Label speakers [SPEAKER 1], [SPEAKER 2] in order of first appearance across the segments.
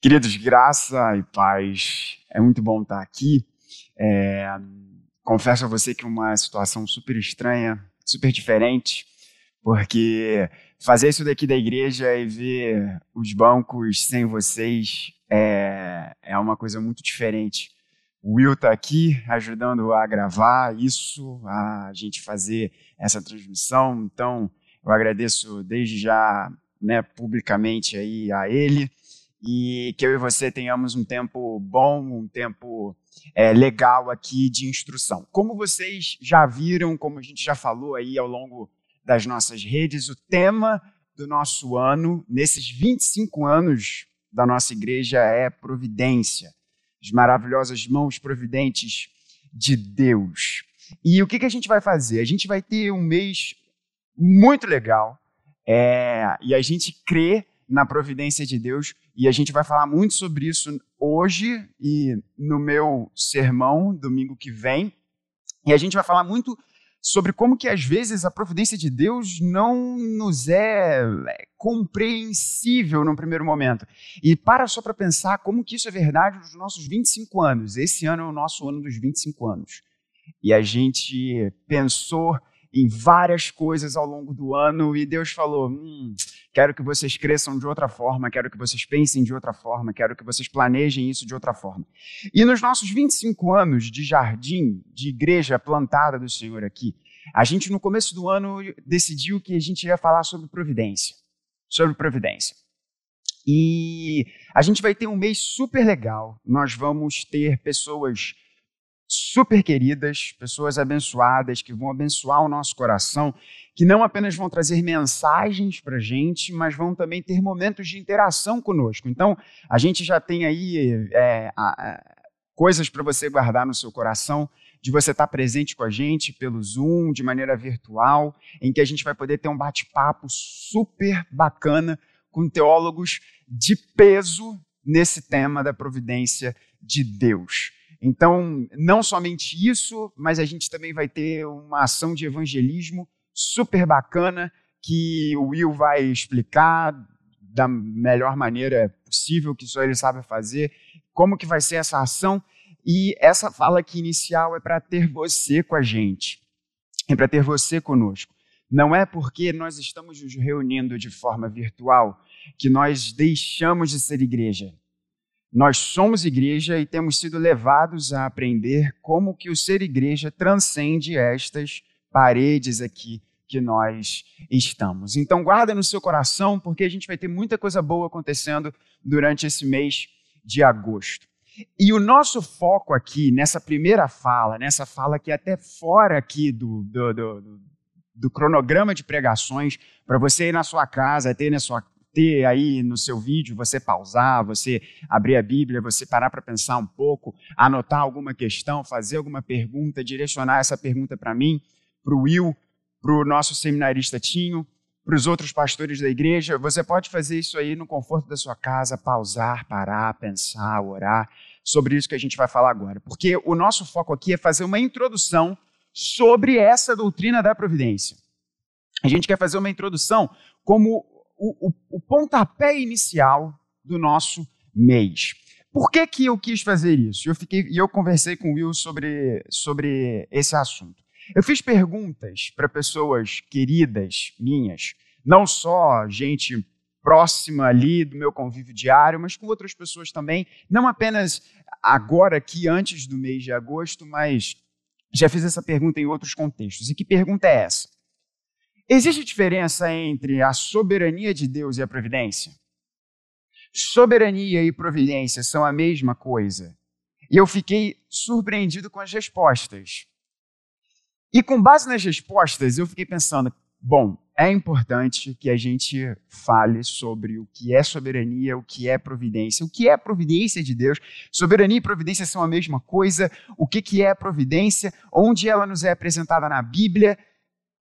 [SPEAKER 1] Queridos, graça e paz. É muito bom estar aqui. É, confesso a você que é uma situação super estranha, super diferente, porque fazer isso daqui da igreja e ver os bancos sem vocês é, é uma coisa muito diferente. O Will está aqui ajudando a gravar isso, a gente fazer essa transmissão. Então, eu agradeço desde já né, publicamente aí a ele e que eu e você tenhamos um tempo bom, um tempo é, legal aqui de instrução. Como vocês já viram, como a gente já falou aí ao longo das nossas redes, o tema do nosso ano, nesses 25 anos da nossa igreja, é providência. As maravilhosas mãos providentes de Deus. E o que, que a gente vai fazer? A gente vai ter um mês muito legal é, e a gente crê na providência de Deus e a gente vai falar muito sobre isso hoje e no meu sermão, domingo que vem. E a gente vai falar muito sobre como que às vezes a providência de Deus não nos é, é compreensível no primeiro momento. E para só para pensar como que isso é verdade nos nossos 25 anos. Esse ano é o nosso ano dos 25 anos. E a gente pensou em várias coisas ao longo do ano e Deus falou: hum, quero que vocês cresçam de outra forma, quero que vocês pensem de outra forma, quero que vocês planejem isso de outra forma. E nos nossos 25 anos de jardim, de igreja plantada do Senhor aqui, a gente no começo do ano decidiu que a gente ia falar sobre providência. Sobre providência. E a gente vai ter um mês super legal. Nós vamos ter pessoas super queridas, pessoas abençoadas que vão abençoar o nosso coração, que não apenas vão trazer mensagens para a gente, mas vão também ter momentos de interação conosco. Então, a gente já tem aí é, coisas para você guardar no seu coração, de você estar tá presente com a gente pelo Zoom, de maneira virtual, em que a gente vai poder ter um bate-papo super bacana com teólogos de peso nesse tema da providência de Deus. Então, não somente isso, mas a gente também vai ter uma ação de evangelismo super bacana que o Will vai explicar da melhor maneira possível, que só ele sabe fazer, como que vai ser essa ação. E essa fala aqui inicial é para ter você com a gente, é para ter você conosco. Não é porque nós estamos nos reunindo de forma virtual que nós deixamos de ser igreja. Nós somos igreja e temos sido levados a aprender como que o ser igreja transcende estas paredes aqui que nós estamos. Então guarda no seu coração, porque a gente vai ter muita coisa boa acontecendo durante esse mês de agosto. E o nosso foco aqui, nessa primeira fala, nessa fala que é até fora aqui do, do, do, do cronograma de pregações, para você ir na sua casa, ter na sua ter aí no seu vídeo, você pausar, você abrir a Bíblia, você parar para pensar um pouco, anotar alguma questão, fazer alguma pergunta, direcionar essa pergunta para mim, para o Will, para o nosso seminarista Tinho, para os outros pastores da igreja. Você pode fazer isso aí no conforto da sua casa, pausar, parar, pensar, orar sobre isso que a gente vai falar agora. Porque o nosso foco aqui é fazer uma introdução sobre essa doutrina da providência. A gente quer fazer uma introdução como o, o, o pontapé inicial do nosso mês. Por que, que eu quis fazer isso? Eu fiquei e eu conversei com o Will sobre, sobre esse assunto. Eu fiz perguntas para pessoas queridas minhas, não só gente próxima ali do meu convívio diário, mas com outras pessoas também, não apenas agora aqui antes do mês de agosto, mas já fiz essa pergunta em outros contextos. E que pergunta é essa? Existe diferença entre a soberania de Deus e a providência? Soberania e providência são a mesma coisa. E eu fiquei surpreendido com as respostas. E com base nas respostas, eu fiquei pensando: bom, é importante que a gente fale sobre o que é soberania, o que é providência, o que é providência de Deus. Soberania e providência são a mesma coisa. O que, é providência? Onde ela nos é apresentada na Bíblia?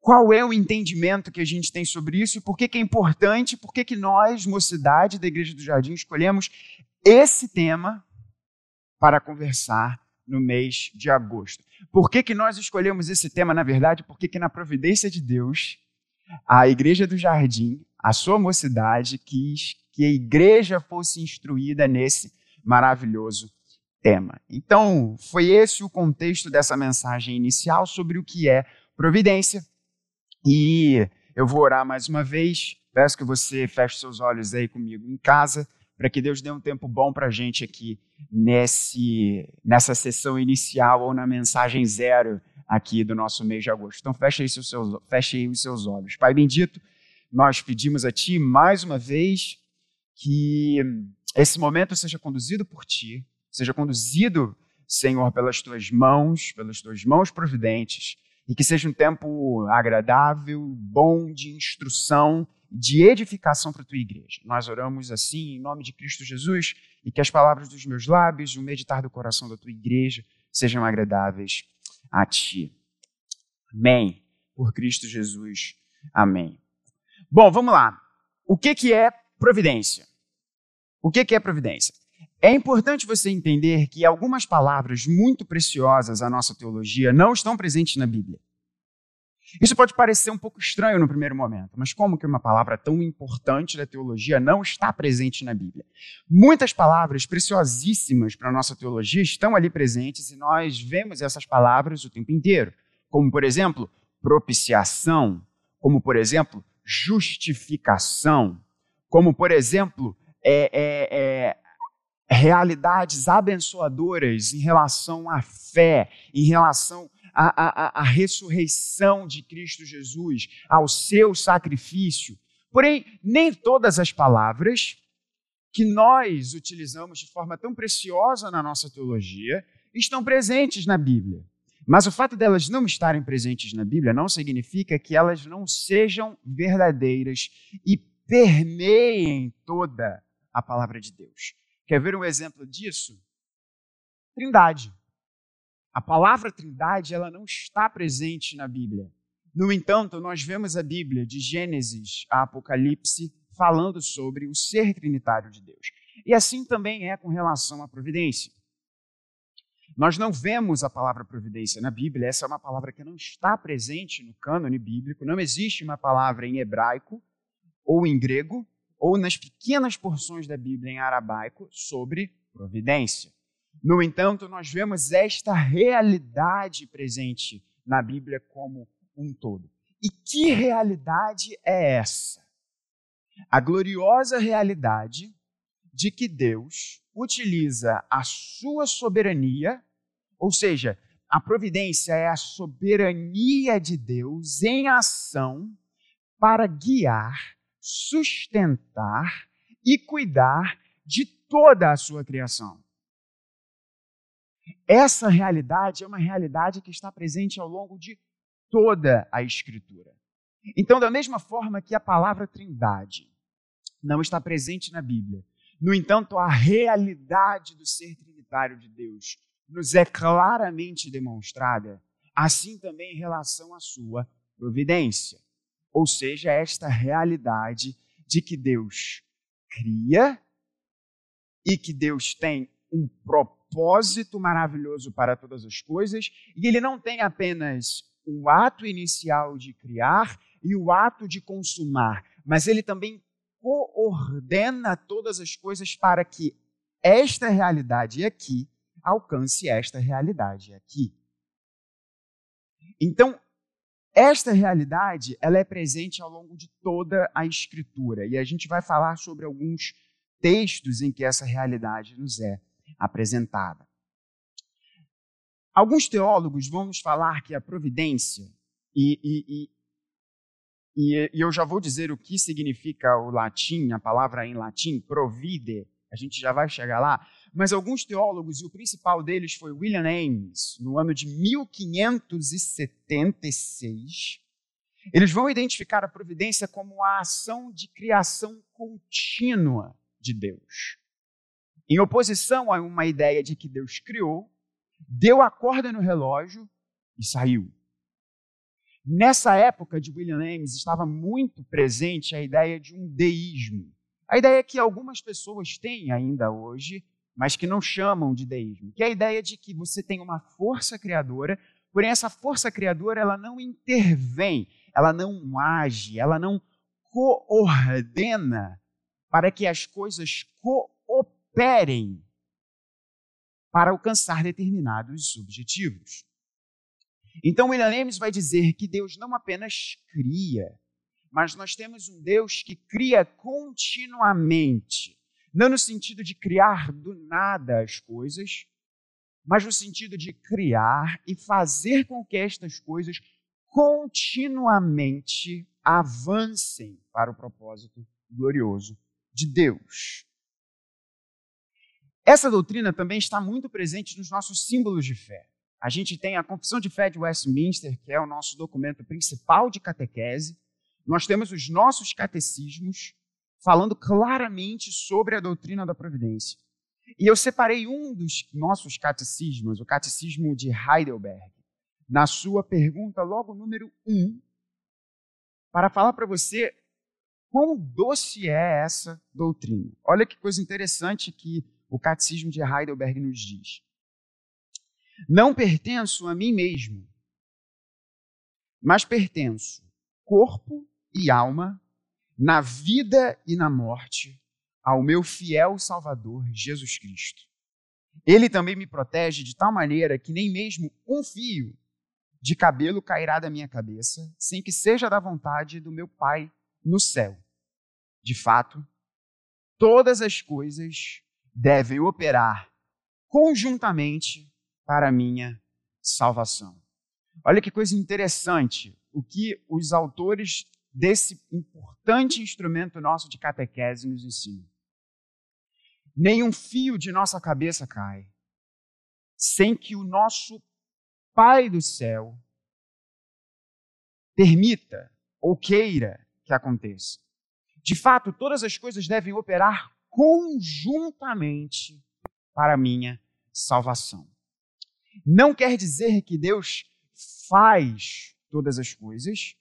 [SPEAKER 1] Qual é o entendimento que a gente tem sobre isso por que, que é importante, por que, que nós, mocidade da Igreja do Jardim, escolhemos esse tema para conversar no mês de agosto. Por que, que nós escolhemos esse tema, na verdade? Porque que na providência de Deus, a Igreja do Jardim, a sua mocidade, quis que a igreja fosse instruída nesse maravilhoso tema. Então, foi esse o contexto dessa mensagem inicial sobre o que é providência. E eu vou orar mais uma vez. Peço que você feche seus olhos aí comigo em casa, para que Deus dê um tempo bom para a gente aqui nesse, nessa sessão inicial ou na mensagem zero aqui do nosso mês de agosto. Então, feche aí, seus, feche aí os seus olhos. Pai bendito, nós pedimos a Ti mais uma vez que esse momento seja conduzido por Ti, seja conduzido, Senhor, pelas Tuas mãos, pelas Tuas mãos providentes, e que seja um tempo agradável, bom de instrução, de edificação para a Tua igreja. Nós oramos assim em nome de Cristo Jesus e que as palavras dos meus lábios, o meditar do coração da Tua igreja sejam agradáveis a Ti. Amém. Por Cristo Jesus. Amém. Bom, vamos lá. O que, que é providência? O que, que é providência? É importante você entender que algumas palavras muito preciosas à nossa teologia não estão presentes na Bíblia. Isso pode parecer um pouco estranho no primeiro momento, mas como que uma palavra tão importante da teologia não está presente na Bíblia? Muitas palavras preciosíssimas para a nossa teologia estão ali presentes e nós vemos essas palavras o tempo inteiro, como por exemplo, propiciação, como por exemplo, justificação, como por exemplo, é, é, é, realidades abençoadoras em relação à fé, em relação à, à, à ressurreição de Cristo Jesus, ao seu sacrifício. Porém, nem todas as palavras que nós utilizamos de forma tão preciosa na nossa teologia estão presentes na Bíblia. Mas o fato delas não estarem presentes na Bíblia não significa que elas não sejam verdadeiras e permeiem toda a palavra de Deus. Quer ver um exemplo disso? Trindade. A palavra Trindade, ela não está presente na Bíblia. No entanto, nós vemos a Bíblia de Gênesis a Apocalipse falando sobre o ser trinitário de Deus. E assim também é com relação à providência. Nós não vemos a palavra providência na Bíblia, essa é uma palavra que não está presente no cânone bíblico, não existe uma palavra em hebraico ou em grego ou nas pequenas porções da Bíblia em arabaico sobre providência. No entanto, nós vemos esta realidade presente na Bíblia como um todo. E que realidade é essa? A gloriosa realidade de que Deus utiliza a sua soberania, ou seja, a providência é a soberania de Deus em ação para guiar sustentar e cuidar de toda a sua criação. Essa realidade é uma realidade que está presente ao longo de toda a Escritura. Então, da mesma forma que a palavra Trindade não está presente na Bíblia, no entanto, a realidade do ser trinitário de Deus nos é claramente demonstrada, assim também em relação à sua providência. Ou seja, esta realidade de que Deus cria e que Deus tem um propósito maravilhoso para todas as coisas, e ele não tem apenas o ato inicial de criar e o ato de consumar, mas ele também coordena todas as coisas para que esta realidade aqui alcance esta realidade aqui. Então, esta realidade ela é presente ao longo de toda a Escritura. E a gente vai falar sobre alguns textos em que essa realidade nos é apresentada. Alguns teólogos vão nos falar que a providência, e, e, e, e, eu já vou dizer o que significa o latim, a palavra em latim, provide, a gente já vai chegar lá, mas alguns teólogos, e o principal deles foi William Ames, no ano de 1576, eles vão identificar a providência como a ação de criação contínua de Deus. Em oposição a uma ideia de que Deus criou, deu a corda no relógio e saiu. Nessa época de William Ames estava muito presente a ideia de um deísmo. A ideia que algumas pessoas têm ainda hoje mas que não chamam de deísmo, que é a ideia de que você tem uma força criadora, porém essa força criadora ela não intervém, ela não age, ela não coordena para que as coisas cooperem para alcançar determinados objetivos. Então, William James vai dizer que Deus não apenas cria, mas nós temos um Deus que cria continuamente. Não no sentido de criar do nada as coisas, mas no sentido de criar e fazer com que estas coisas continuamente avancem para o propósito glorioso de Deus. Essa doutrina também está muito presente nos nossos símbolos de fé. A gente tem a Confissão de Fé de Westminster, que é o nosso documento principal de catequese. Nós temos os nossos catecismos falando claramente sobre a doutrina da providência. E eu separei um dos nossos catecismos, o Catecismo de Heidelberg, na sua pergunta logo número um, para falar para você quão doce é essa doutrina. Olha que coisa interessante que o Catecismo de Heidelberg nos diz. Não pertenço a mim mesmo, mas pertenço corpo e alma, na vida e na morte, ao meu fiel Salvador Jesus Cristo. Ele também me protege de tal maneira que nem mesmo um fio de cabelo cairá da minha cabeça, sem que seja da vontade do meu Pai no céu. De fato, todas as coisas devem operar conjuntamente para a minha salvação. Olha que coisa interessante o que os autores desse importante instrumento nosso de catequese nos ensinam. Nenhum fio de nossa cabeça cai sem que o nosso Pai do céu permita ou queira que aconteça. De fato, todas as coisas devem operar conjuntamente para a minha salvação. Não quer dizer que Deus faz todas as coisas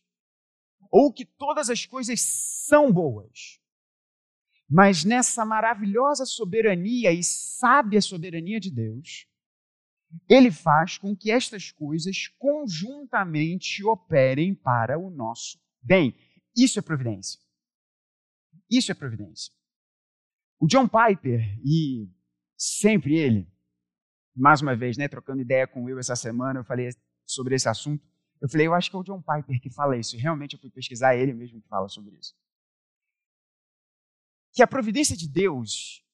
[SPEAKER 1] ou que todas as coisas são boas. Mas nessa maravilhosa soberania e sábia soberania de Deus, ele faz com que estas coisas conjuntamente operem para o nosso bem. Isso é providência. Isso é providência. O John Piper, e sempre ele, mais uma vez, né, trocando ideia com Will essa semana, eu falei sobre esse assunto. Eu falei, eu acho que é o John Piper que fala isso. E realmente eu fui pesquisar ele mesmo que fala sobre isso. Que a providência de Deus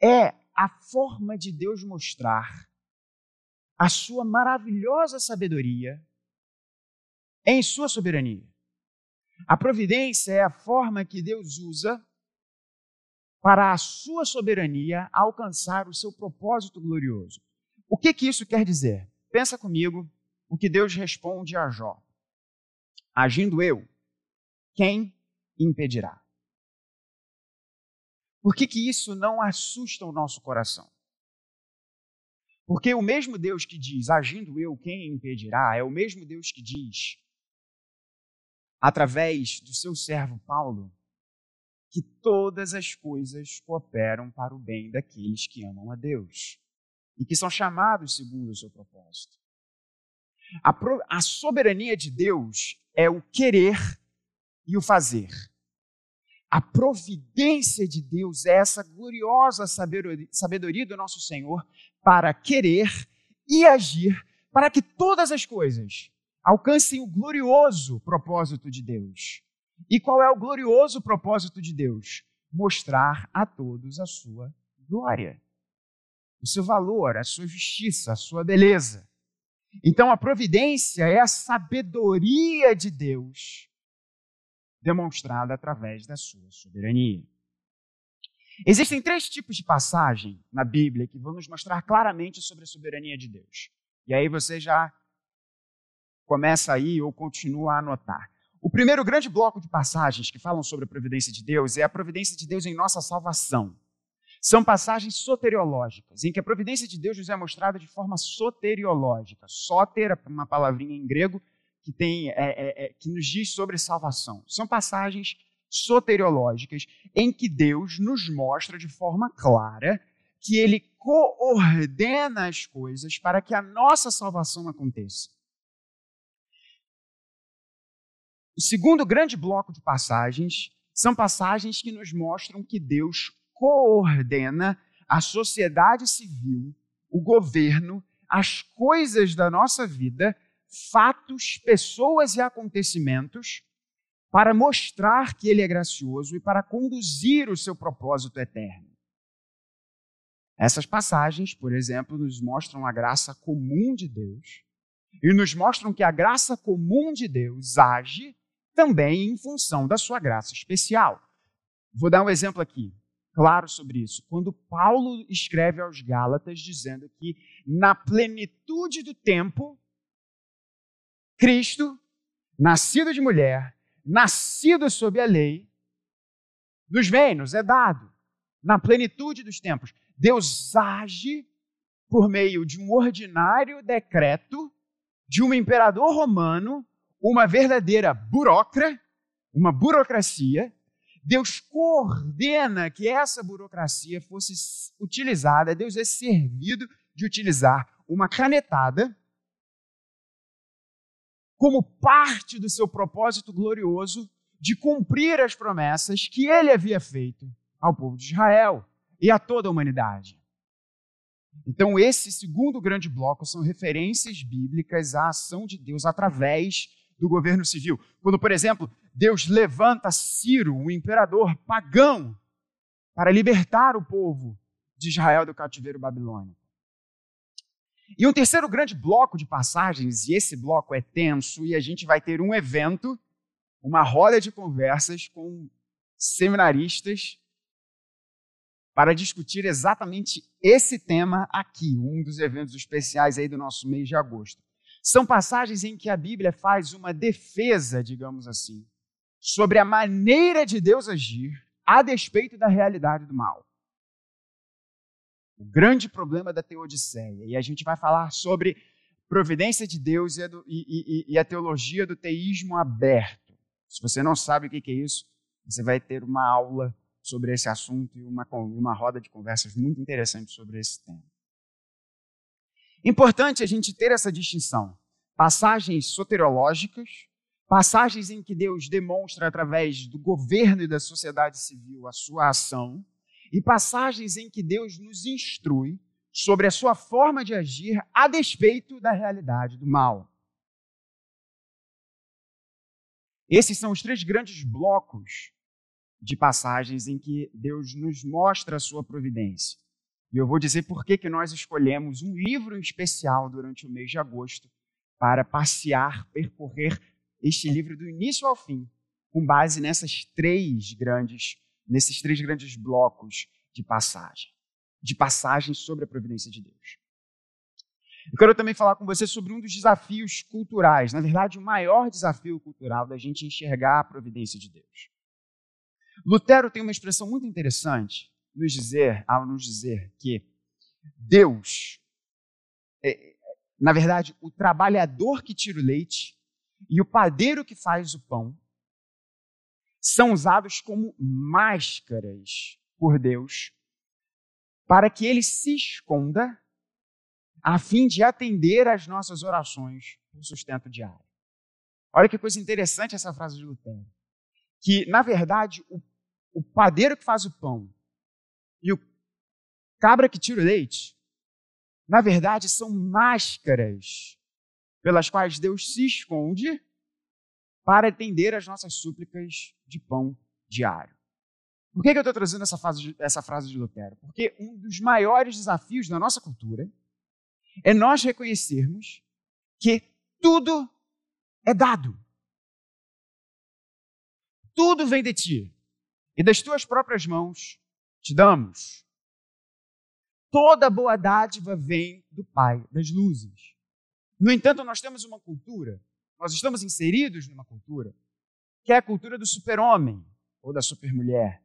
[SPEAKER 1] é a forma de Deus mostrar a sua maravilhosa sabedoria em sua soberania. A providência é a forma que Deus usa para a sua soberania alcançar o seu propósito glorioso. O que, que isso quer dizer? Pensa comigo o que Deus responde a Jó. Agindo eu, quem impedirá? Por que, que isso não assusta o nosso coração? Porque o mesmo Deus que diz, agindo eu, quem impedirá, é o mesmo Deus que diz, através do seu servo Paulo, que todas as coisas cooperam para o bem daqueles que amam a Deus e que são chamados segundo o seu propósito. A, pro, a soberania de Deus é o querer e o fazer. A providência de Deus é essa gloriosa sabedoria, do nosso Senhor para querer e agir para que todas as coisas alcancem o glorioso propósito de Deus. E qual é o glorioso propósito de Deus? Mostrar a todos a sua glória, o seu valor, a sua justiça, a sua beleza. Então a providência é a sabedoria de Deus demonstrada através da sua soberania. Existem três tipos de passagem na Bíblia que vão nos mostrar claramente sobre a soberania de Deus. E aí você já começa aí ou continua a anotar. O primeiro grande bloco de passagens que falam sobre a providência de Deus é a providência de Deus em nossa salvação. São passagens soteriológicas, em que a providência de Deus nos é mostrada de forma soteriológica. Soter, uma palavrinha em grego que, tem, é, é, é, que nos diz sobre salvação. São passagens soteriológicas em que Deus nos mostra de forma clara que Ele coordena as coisas para que a nossa salvação aconteça. O segundo grande bloco de passagens são passagens que nos mostram que Deus coordena a sociedade civil, o governo, as coisas da nossa vida, fatos, pessoas e acontecimentos, para mostrar que Ele é gracioso e para conduzir o seu propósito eterno. Essas passagens, por exemplo, nos mostram a graça comum de Deus e nos mostram que a graça comum de Deus age também em função da sua graça especial. Vou dar um exemplo aqui, claro sobre isso. Quando Paulo escreve aos Gálatas dizendo que na plenitude do tempo, Cristo, nascido de mulher, nascido sob a lei, nos vem, nos é dado, na plenitude dos tempos. Deus age por meio de um ordinário decreto de um imperador romano, uma verdadeira burocra, uma burocracia. Deus coordena que essa burocracia fosse utilizada, Deus é servido de utilizar uma canetada como parte do seu propósito glorioso de cumprir as promessas que ele havia feito ao povo de Israel e a toda a humanidade. Então, esse segundo grande bloco são referências bíblicas à ação de Deus através do governo civil. Quando, por exemplo, Deus levanta Ciro, o imperador pagão, para libertar o povo de Israel do cativeiro babilônico. E um terceiro grande bloco de passagens, e esse bloco é tenso, e a gente vai ter um evento, uma roda de conversas com seminaristas para discutir exatamente esse tema aqui, um dos eventos especiais aí do nosso mês de agosto. São passagens em que a Bíblia faz uma defesa, digamos assim, sobre a maneira de Deus agir a despeito da realidade do mal. O grande problema da teodiceia. E a gente vai falar sobre providência de Deus e a, do, e, e, e a teologia do teísmo aberto. Se você não sabe o que é isso, você vai ter uma aula sobre esse assunto e uma, uma roda de conversas muito interessante sobre esse tema. Importante a gente ter essa distinção. Passagens soteriológicas, passagens em que Deus demonstra através do governo e da sociedade civil a sua ação, e passagens em que Deus nos instrui sobre a sua forma de agir a despeito da realidade do mal. Esses são os três grandes blocos de passagens em que Deus nos mostra a sua providência. E eu vou dizer por que, que nós escolhemos um livro especial durante o mês de agosto para passear, percorrer este livro do início ao fim, com base nessas três grandes, nesses três grandes blocos de passagem, de passagens sobre a providência de Deus. Eu quero também falar com você sobre um dos desafios culturais, na verdade, o maior desafio cultural da gente enxergar a providência de Deus. Lutero tem uma expressão muito interessante nos dizer, ao nos dizer que Deus, é, na verdade, o trabalhador que tira o leite e o padeiro que faz o pão são usados como máscaras por Deus para que ele se esconda a fim de atender às nossas orações no sustento diário. Olha que coisa interessante essa frase de Lutero que, na verdade, o, o padeiro que faz o pão e o cabra que tira o leite, na verdade, são máscaras pelas quais Deus se esconde para atender às nossas súplicas de pão diário. Por que, que eu estou trazendo essa, essa frase de Lutero? Porque um dos maiores desafios da nossa cultura é nós reconhecermos que tudo é dado. Tudo vem de ti, e das tuas próprias mãos te damos. Toda boa dádiva vem do Pai das luzes. No entanto, nós temos uma cultura, nós estamos inseridos numa cultura, que é a cultura do super-homem ou da super-mulher,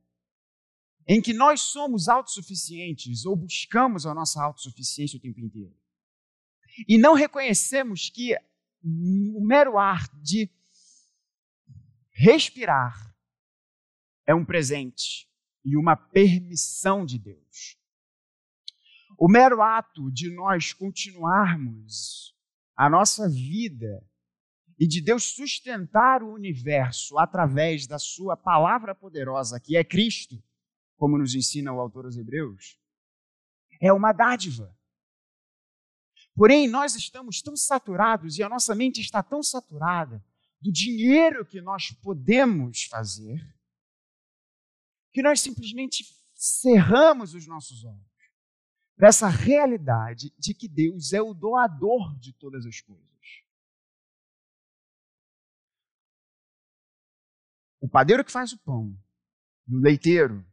[SPEAKER 1] em que nós somos autossuficientes ou buscamos a nossa autossuficiência o tempo inteiro. E não reconhecemos que o mero ar de Respirar é um presente e uma permissão de Deus. O mero ato de nós continuarmos a nossa vida e de Deus sustentar o universo através da sua palavra poderosa, que é Cristo, como nos ensina o autor aos Hebreus, é uma dádiva. Porém, nós estamos tão saturados e a nossa mente está tão saturada do dinheiro que nós podemos fazer, que nós simplesmente cerramos os nossos olhos essa realidade de que Deus é o doador de todas as coisas. O padeiro que faz o pão, o leiteiro,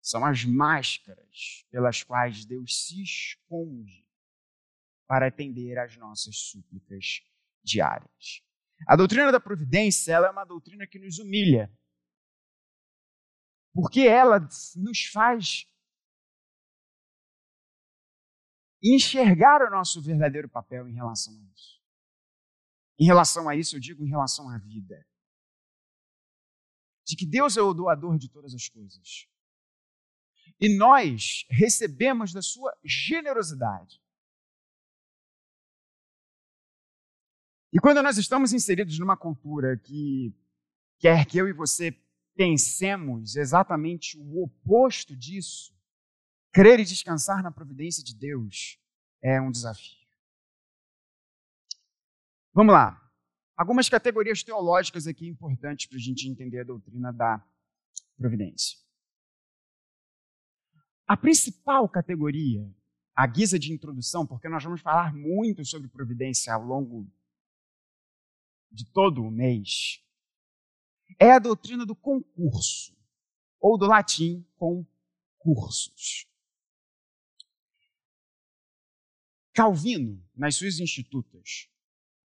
[SPEAKER 1] são as máscaras pelas quais Deus se esconde para atender às nossas súplicas diárias. A doutrina da providência é uma doutrina que nos humilha, porque ela nos faz enxergar o nosso verdadeiro papel em relação a isso. Em relação a isso, eu digo em relação à vida. De que Deus é o doador de todas as coisas. E nós recebemos da sua generosidade. E quando nós estamos inseridos numa cultura que quer que eu e você pensemos exatamente o oposto disso, crer e descansar na providência de Deus é um desafio. Vamos lá. Algumas categorias teológicas aqui importantes para a gente entender a doutrina da providência. A principal categoria, a guisa de introdução, porque nós vamos falar muito sobre providência ao longo de todo o mês, é a doutrina do concurso, ou do latim concursos. Calvino, nas suas institutas,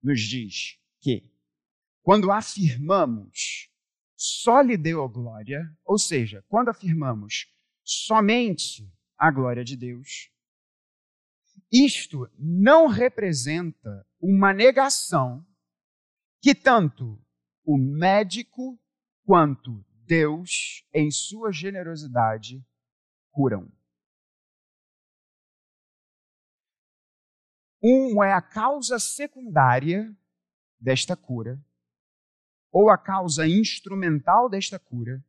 [SPEAKER 1] nos diz que quando afirmamos só lhe deu a glória, ou seja, quando afirmamos somente a glória de Deus, isto não representa uma negação que tanto o médico quanto Deus, em sua generosidade, curam. Um é a causa secundária desta cura, ou a causa instrumental desta cura,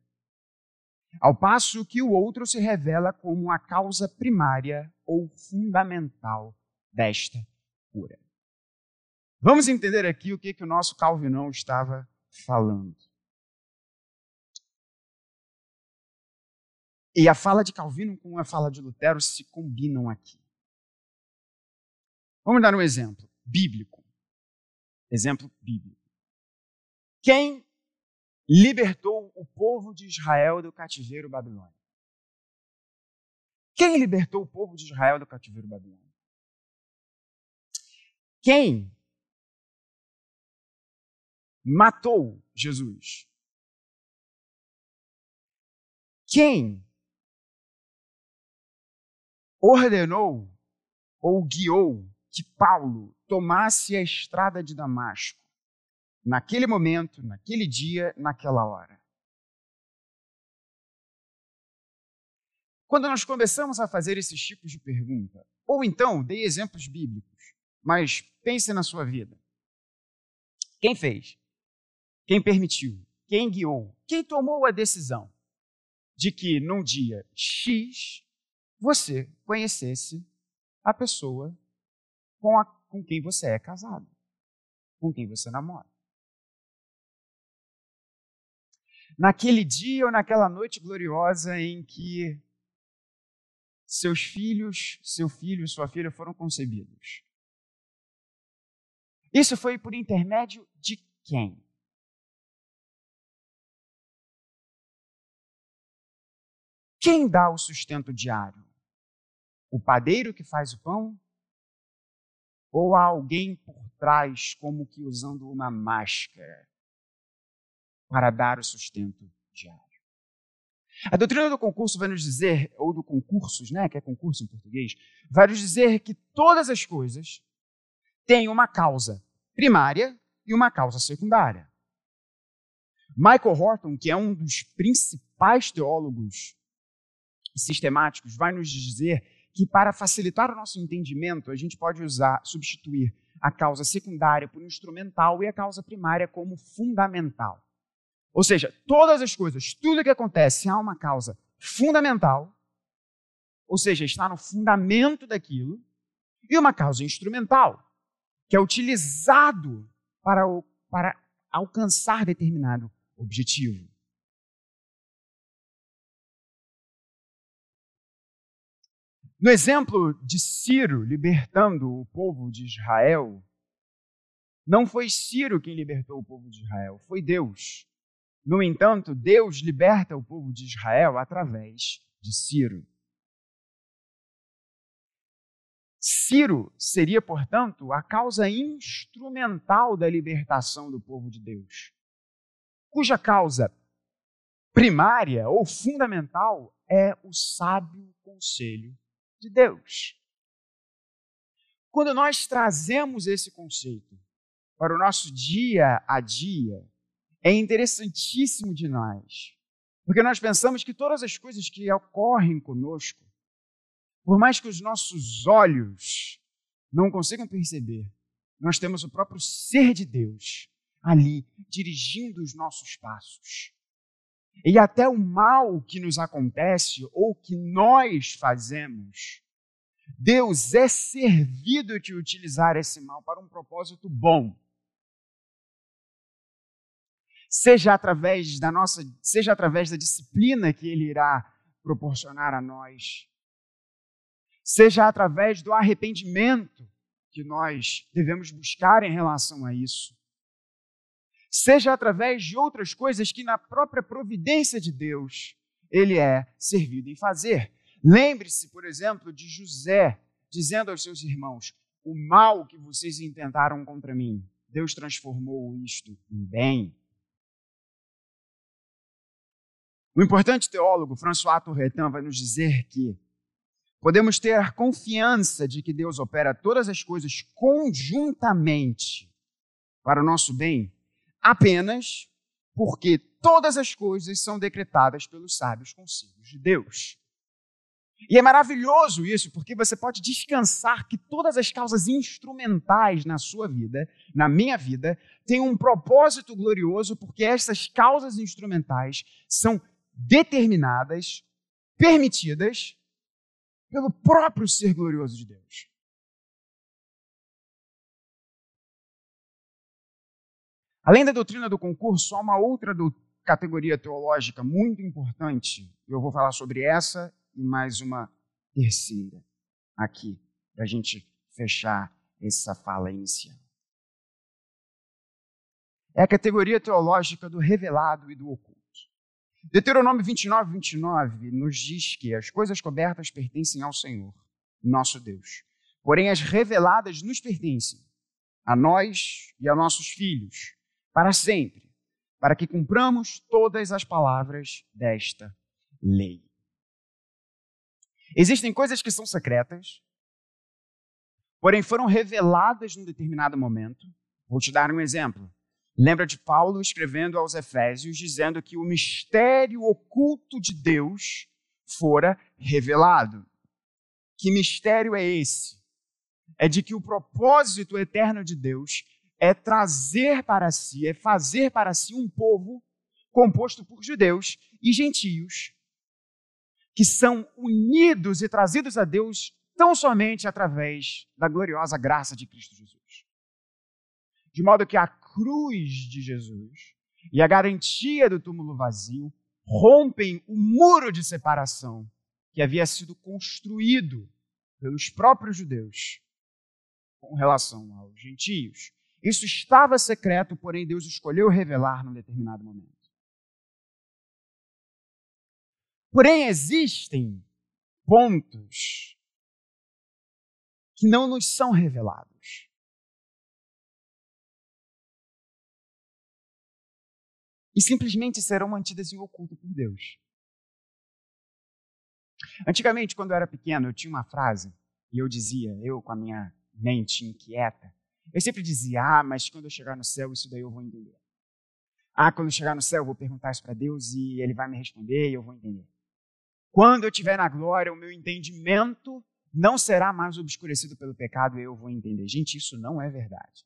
[SPEAKER 1] ao passo que o outro se revela como a causa primária ou fundamental desta cura. Vamos entender aqui o que, que o nosso Calvinão estava falando. E a fala de Calvino com a fala de Lutero se combinam aqui. Vamos dar um exemplo bíblico. Exemplo bíblico. Quem libertou o povo de Israel do cativeiro babilônico? Quem libertou o povo de Israel do cativeiro babilônico? Quem matou Jesus? Quem ordenou ou guiou que Paulo tomasse a estrada de Damasco, naquele momento, naquele dia, naquela hora? Quando nós começamos a fazer esses tipos de pergunta, ou então dei exemplos bíblicos, mas pense na sua vida. Quem fez? Quem permitiu? Quem guiou? Quem tomou a decisão de que num dia X você conhecesse a pessoa com, a, com quem você é casado, com quem você namora? Naquele dia ou naquela noite gloriosa em que seus filhos, seu filho e sua filha foram concebidos. Isso foi por intermédio de quem? Quem dá o sustento diário? O padeiro que faz o pão? Ou há alguém por trás, como que usando uma máscara, para dar o sustento diário? A doutrina do concurso vai nos dizer, ou do concursos, né, que é concurso em português, vai nos dizer que todas as coisas têm uma causa primária e uma causa secundária. Michael Horton, que é um dos principais teólogos sistemáticos vai nos dizer que para facilitar o nosso entendimento, a gente pode usar, substituir a causa secundária por instrumental e a causa primária como fundamental. Ou seja, todas as coisas, tudo que acontece, há uma causa fundamental, ou seja, está no fundamento daquilo, e uma causa instrumental, que é utilizado para, o, para alcançar determinado objetivo. No exemplo de Ciro libertando o povo de Israel, não foi Ciro quem libertou o povo de Israel, foi Deus. No entanto, Deus liberta o povo de Israel através de Ciro. Ciro seria, portanto, a causa instrumental da libertação do povo de Deus, cuja causa primária ou fundamental é o sábio conselho de Deus. Quando nós trazemos esse conceito para o nosso dia a dia, é interessantíssimo de nós, porque nós pensamos que todas as coisas que ocorrem conosco, por mais que os nossos olhos não consigam perceber, nós temos o próprio ser de Deus ali dirigindo os nossos passos. E até o mal que nos acontece ou que nós fazemos, Deus é servido de utilizar esse mal para um propósito bom. Seja através da nossa, seja através da disciplina que ele irá proporcionar a nós, seja através do arrependimento que nós devemos buscar em relação a isso seja através de outras coisas que na própria providência de Deus ele é servido em fazer. Lembre-se, por exemplo, de José dizendo aos seus irmãos: O mal que vocês intentaram contra mim, Deus transformou isto em bem. O importante teólogo François Tourretin vai nos dizer que podemos ter confiança de que Deus opera todas as coisas conjuntamente para o nosso bem, apenas porque todas as coisas são decretadas pelos sábios conselhos de Deus. E é maravilhoso isso, porque você pode descansar que todas as causas instrumentais na sua vida, na minha vida, têm um propósito glorioso, porque essas causas instrumentais são determinadas, permitidas pelo próprio ser glorioso de Deus. Além da doutrina do concurso, há uma outra categoria teológica muito importante. Eu vou falar sobre essa e mais uma terceira aqui, para a gente fechar essa fala inicial. É a categoria teológica do revelado e do oculto. Deuteronômio 29, 29 nos diz que as coisas cobertas pertencem ao Senhor, nosso Deus. Porém, as reveladas nos pertencem, a nós e a nossos filhos, para sempre, para que cumpramos todas as palavras desta lei. Existem coisas que são secretas, porém foram reveladas num determinado momento. Vou te dar um exemplo. Lembra de Paulo escrevendo aos Efésios, dizendo que o mistério oculto de Deus fora revelado. Que mistério é esse? É de que o propósito eterno de Deus é trazer para si, é fazer para si um povo composto por judeus e gentios, que são unidos e trazidos a Deus tão somente através da gloriosa graça de Cristo Jesus. De modo que a cruz de Jesus e a garantia do túmulo vazio rompem o muro de separação que havia sido construído pelos próprios judeus com relação aos gentios. Isso estava secreto, porém Deus escolheu revelar num determinado momento. Porém, existem pontos que não nos são revelados. E simplesmente serão mantidas em oculto por Deus. Antigamente, quando eu era pequeno, eu tinha uma frase, e eu dizia, eu com a minha mente inquieta, eu sempre dizia, ah, mas quando eu chegar no céu, isso daí eu vou entender. Ah, quando eu chegar no céu, eu vou perguntar isso para Deus e ele vai me responder e eu vou entender. Quando eu estiver na glória, o meu entendimento não será mais obscurecido pelo pecado e eu vou entender. Gente, isso não é verdade.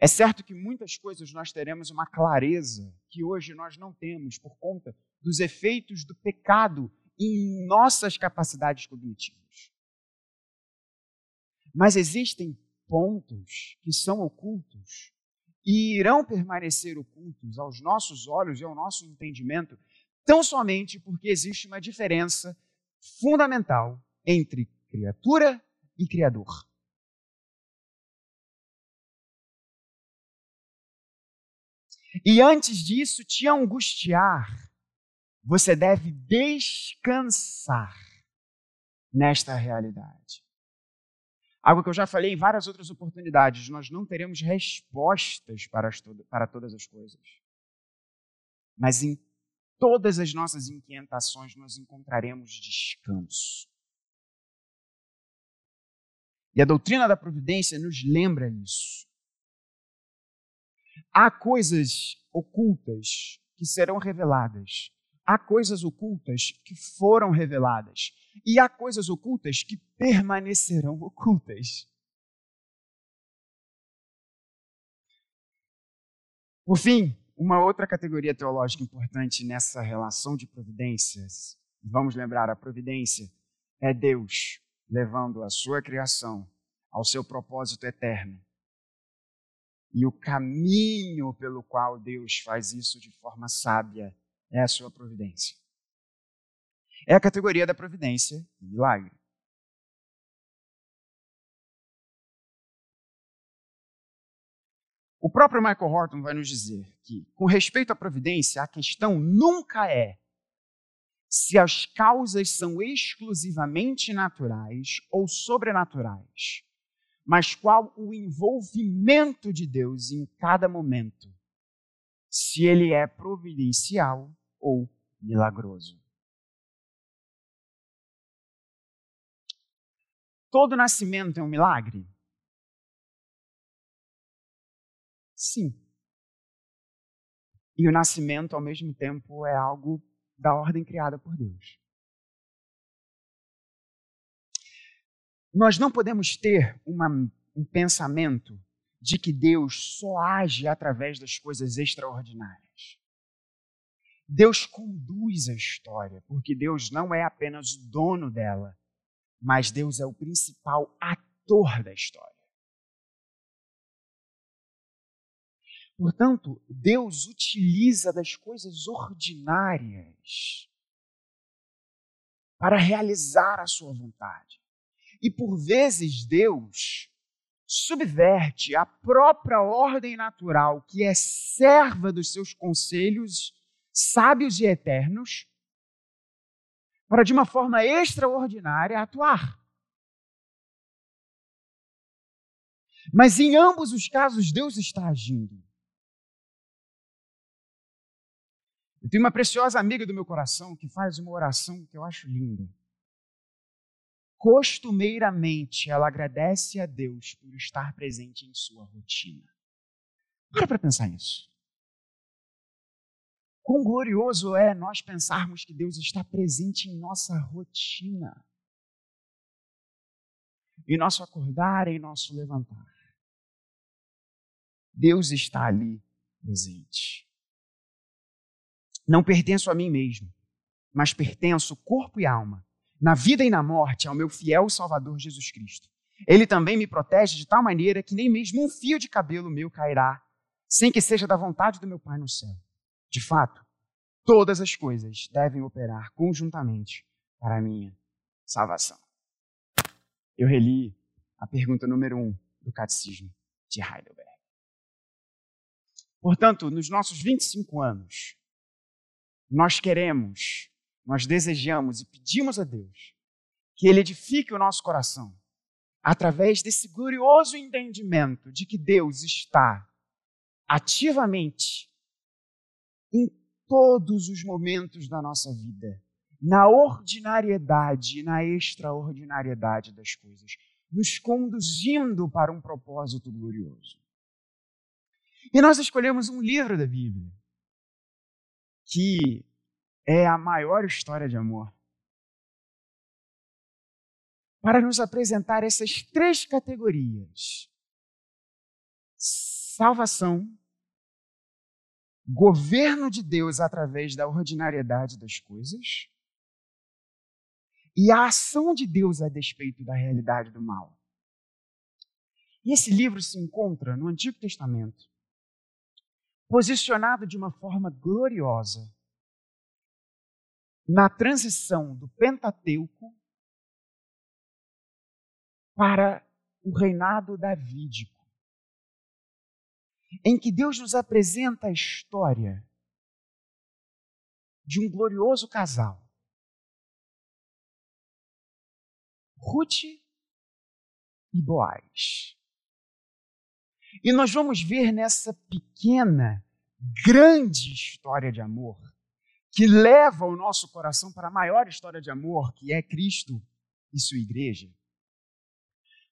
[SPEAKER 1] É certo que muitas coisas nós teremos uma clareza que hoje nós não temos por conta dos efeitos do pecado em nossas capacidades cognitivas. Mas existem pontos que são ocultos e irão permanecer ocultos aos nossos olhos e ao nosso entendimento, tão somente porque existe uma diferença fundamental entre criatura e criador. E antes disso te angustiar, você deve descansar nesta realidade. Algo que eu já falei em várias outras oportunidades, nós não teremos respostas para, as, para todas as coisas. Mas em todas as nossas inquietações nós encontraremos descanso. E a doutrina da providência nos lembra isso. Há coisas ocultas que serão reveladas. Há coisas ocultas que foram reveladas. E há coisas ocultas que permanecerão ocultas. Por fim, uma outra categoria teológica importante nessa relação de providências, vamos lembrar, a providência é Deus levando a sua criação ao seu propósito eterno e o caminho pelo qual Deus faz isso de forma sábia é a sua providência. É a categoria da providência milagre. O próprio Michael Horton vai nos dizer que, com respeito à providência, a questão nunca é se as causas são exclusivamente naturais ou sobrenaturais mas qual o envolvimento de Deus em cada momento, se ele é providencial ou milagroso. Todo nascimento é um milagre? Sim. E o nascimento, ao mesmo tempo, é algo da ordem criada por Deus. Nós não podemos ter uma, um pensamento de que Deus só age através das coisas extraordinárias. Deus conduz a história, porque Deus não é apenas o dono dela, mas Deus é o principal ator da história. Portanto, Deus utiliza das coisas ordinárias para realizar a sua vontade. E por vezes Deus subverte a própria ordem natural, que é serva dos seus conselhos sábios e eternos, para de uma forma extraordinária atuar. Mas em ambos os casos, Deus está agindo. Eu tenho uma preciosa amiga do meu coração que faz uma oração que eu acho linda costumeiramente ela agradece a Deus por estar presente em sua rotina. Para para pensar nisso. Quão glorioso é nós pensarmos que Deus está presente em nossa rotina. Em nosso acordar, em nosso levantar. Deus está ali presente. Não pertenço a mim mesmo, mas pertenço corpo e alma na vida e na morte ao meu fiel Salvador Jesus Cristo. Ele também me protege de tal maneira que nem mesmo um fio de cabelo meu cairá, sem que seja da vontade do meu Pai no céu. De fato, todas as coisas devem operar conjuntamente para a minha salvação. Eu reli a pergunta número um do Catecismo de Heidelberg. Portanto, nos nossos 25 anos, nós queremos nós desejamos e pedimos a Deus que Ele edifique o nosso coração através desse glorioso entendimento de que Deus está ativamente em todos os momentos da nossa vida, na ordinariedade e na extraordinariedade das coisas, nos conduzindo para um propósito glorioso. E nós escolhemos um livro da Bíblia que é a maior história de amor para nos apresentar essas três categorias: salvação, governo de Deus através da ordinariedade das coisas e a ação de Deus a despeito da realidade do mal. E esse livro se encontra no Antigo Testamento, posicionado de uma forma gloriosa na transição do Pentateuco para o reinado davídico, em que Deus nos apresenta a história de um glorioso casal. Ruth e Boaz. E nós vamos ver nessa pequena, grande história de amor, que leva o nosso coração para a maior história de amor, que é Cristo e sua igreja.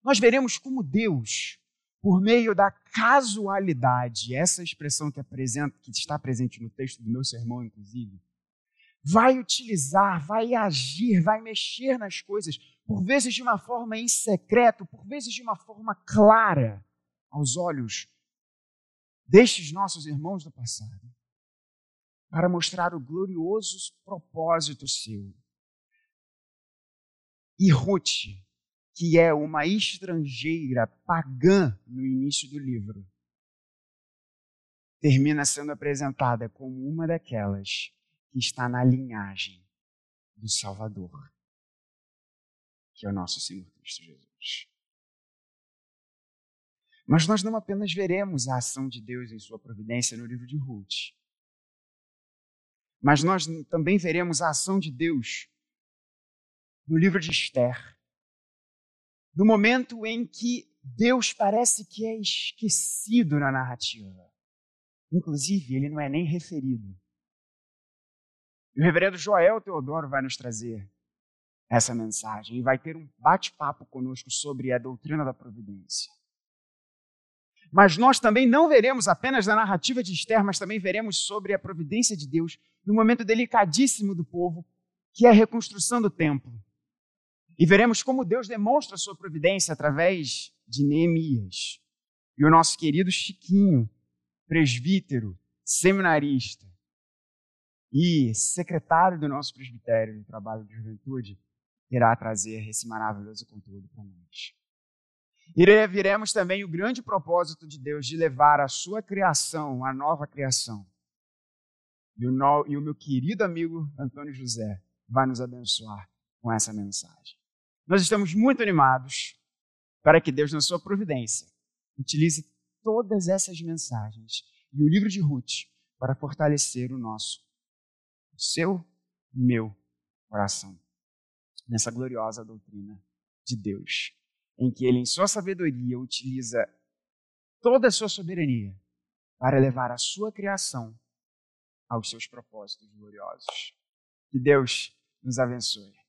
[SPEAKER 1] Nós veremos como Deus, por meio da casualidade, essa expressão que, apresenta, que está presente no texto do meu sermão, inclusive, vai utilizar, vai agir, vai mexer nas coisas, por vezes de uma forma em secreto, por vezes de uma forma clara aos olhos destes nossos irmãos do passado, para mostrar o glorioso propósito seu. E Ruth, que é uma estrangeira pagã no início do livro, termina sendo apresentada como uma daquelas que está na linhagem do Salvador, que é o nosso Senhor Cristo Jesus. Mas nós não apenas veremos a ação de Deus em sua providência no livro de Ruth, mas nós também veremos a ação de Deus no livro de Esther, no momento em que Deus parece que é esquecido na narrativa. Inclusive, ele não é nem referido. E o reverendo Joel Teodoro vai nos trazer essa mensagem e vai ter um bate-papo conosco sobre a doutrina da providência. Mas nós também não veremos apenas a narrativa de Esther, mas também veremos sobre a providência de Deus no momento delicadíssimo do povo, que é a reconstrução do templo. E veremos como Deus demonstra sua providência através de Neemias. E o nosso querido Chiquinho, presbítero, seminarista e secretário do nosso presbitério no trabalho de juventude, irá trazer esse maravilhoso conteúdo para nós. E viremos também o grande propósito de Deus de levar a sua criação, a nova criação. E o, no, e o meu querido amigo Antônio José vai nos abençoar com essa mensagem. Nós estamos muito animados para que Deus, na sua providência, utilize todas essas mensagens e o livro de Ruth para fortalecer o nosso, o seu, meu coração nessa gloriosa doutrina de Deus em que ele, em sua sabedoria, utiliza toda a sua soberania para levar a sua criação aos seus propósitos gloriosos. Que Deus nos abençoe.